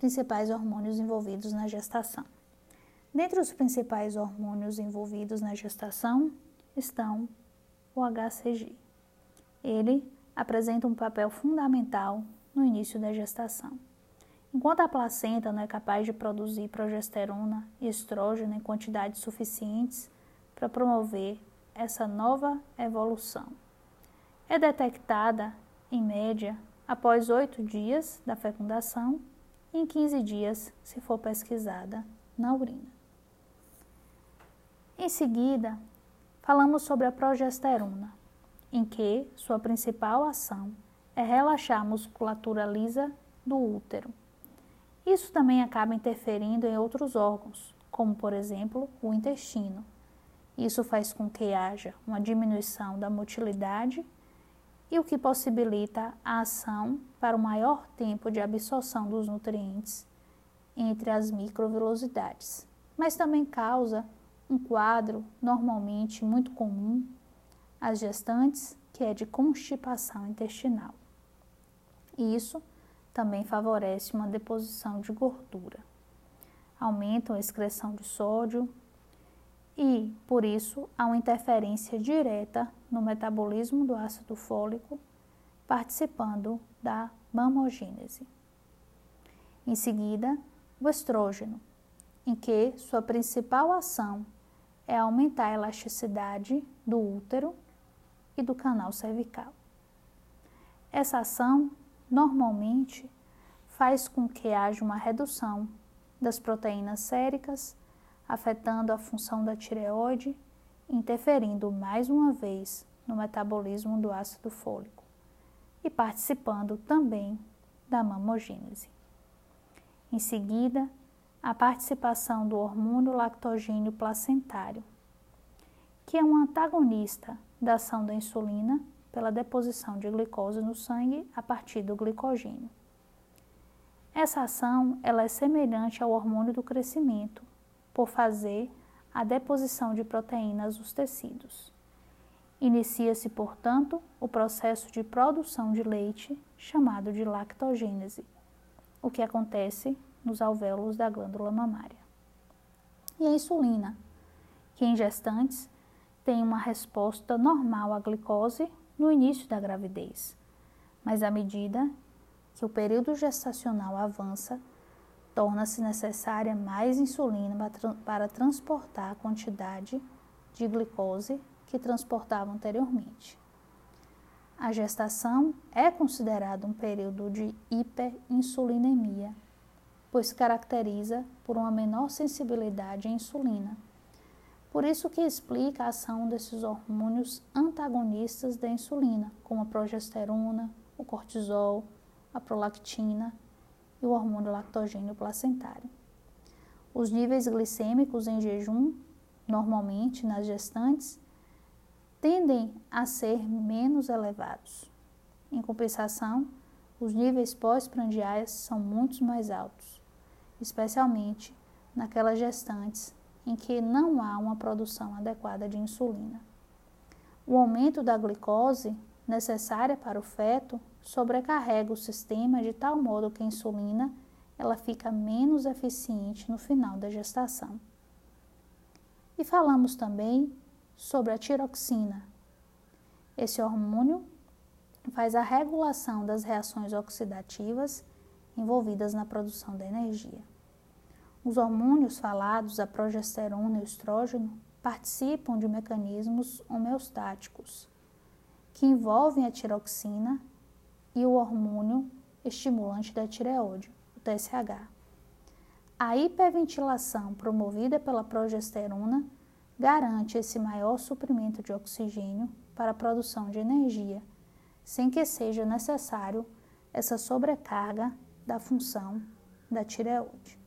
principais hormônios envolvidos na gestação. Dentre os principais hormônios envolvidos na gestação estão o HCG. Ele apresenta um papel fundamental no início da gestação. Enquanto a placenta não é capaz de produzir progesterona e estrógeno em quantidades suficientes para promover essa nova evolução. É detectada, em média, após oito dias da fecundação em 15 dias, se for pesquisada na urina. Em seguida, falamos sobre a progesterona, em que sua principal ação é relaxar a musculatura lisa do útero. Isso também acaba interferindo em outros órgãos, como por exemplo o intestino. Isso faz com que haja uma diminuição da motilidade e o que possibilita a ação para o maior tempo de absorção dos nutrientes entre as microvelocidades, mas também causa um quadro normalmente muito comum às gestantes, que é de constipação intestinal. Isso também favorece uma deposição de gordura. Aumentam a excreção de sódio e, por isso, há uma interferência direta no metabolismo do ácido fólico, participando da mamogênese. Em seguida, o estrógeno, em que sua principal ação é aumentar a elasticidade do útero e do canal cervical. Essa ação normalmente faz com que haja uma redução das proteínas séricas, afetando a função da tireoide, interferindo mais uma vez no metabolismo do ácido fólico e participando também da mamogênese. Em seguida, a participação do hormônio lactogênio placentário, que é um antagonista da ação da insulina pela deposição de glicose no sangue a partir do glicogênio. Essa ação ela é semelhante ao hormônio do crescimento, por fazer a deposição de proteínas nos tecidos. Inicia-se, portanto, o processo de produção de leite, chamado de lactogênese, o que acontece nos alvéolos da glândula mamária. E a insulina, que em gestantes tem uma resposta normal à glicose no início da gravidez, mas à medida que o período gestacional avança, torna-se necessária mais insulina para transportar a quantidade de glicose que transportava anteriormente. A gestação é considerada um período de hiperinsulinemia, pois caracteriza por uma menor sensibilidade à insulina por isso que explica a ação desses hormônios antagonistas da insulina, como a progesterona, o cortisol, a prolactina e o hormônio lactogênio placentário. Os níveis glicêmicos em jejum, normalmente nas gestantes, tendem a ser menos elevados. Em compensação, os níveis pós-prandiais são muito mais altos, especialmente naquelas gestantes em que não há uma produção adequada de insulina. O aumento da glicose necessária para o feto sobrecarrega o sistema de tal modo que a insulina ela fica menos eficiente no final da gestação. E falamos também sobre a tiroxina. Esse hormônio faz a regulação das reações oxidativas envolvidas na produção da energia. Os hormônios falados, a progesterona e o estrógeno, participam de mecanismos homeostáticos que envolvem a tiroxina e o hormônio estimulante da tireoide, o TSH. A hiperventilação promovida pela progesterona garante esse maior suprimento de oxigênio para a produção de energia, sem que seja necessário essa sobrecarga da função da tireoide.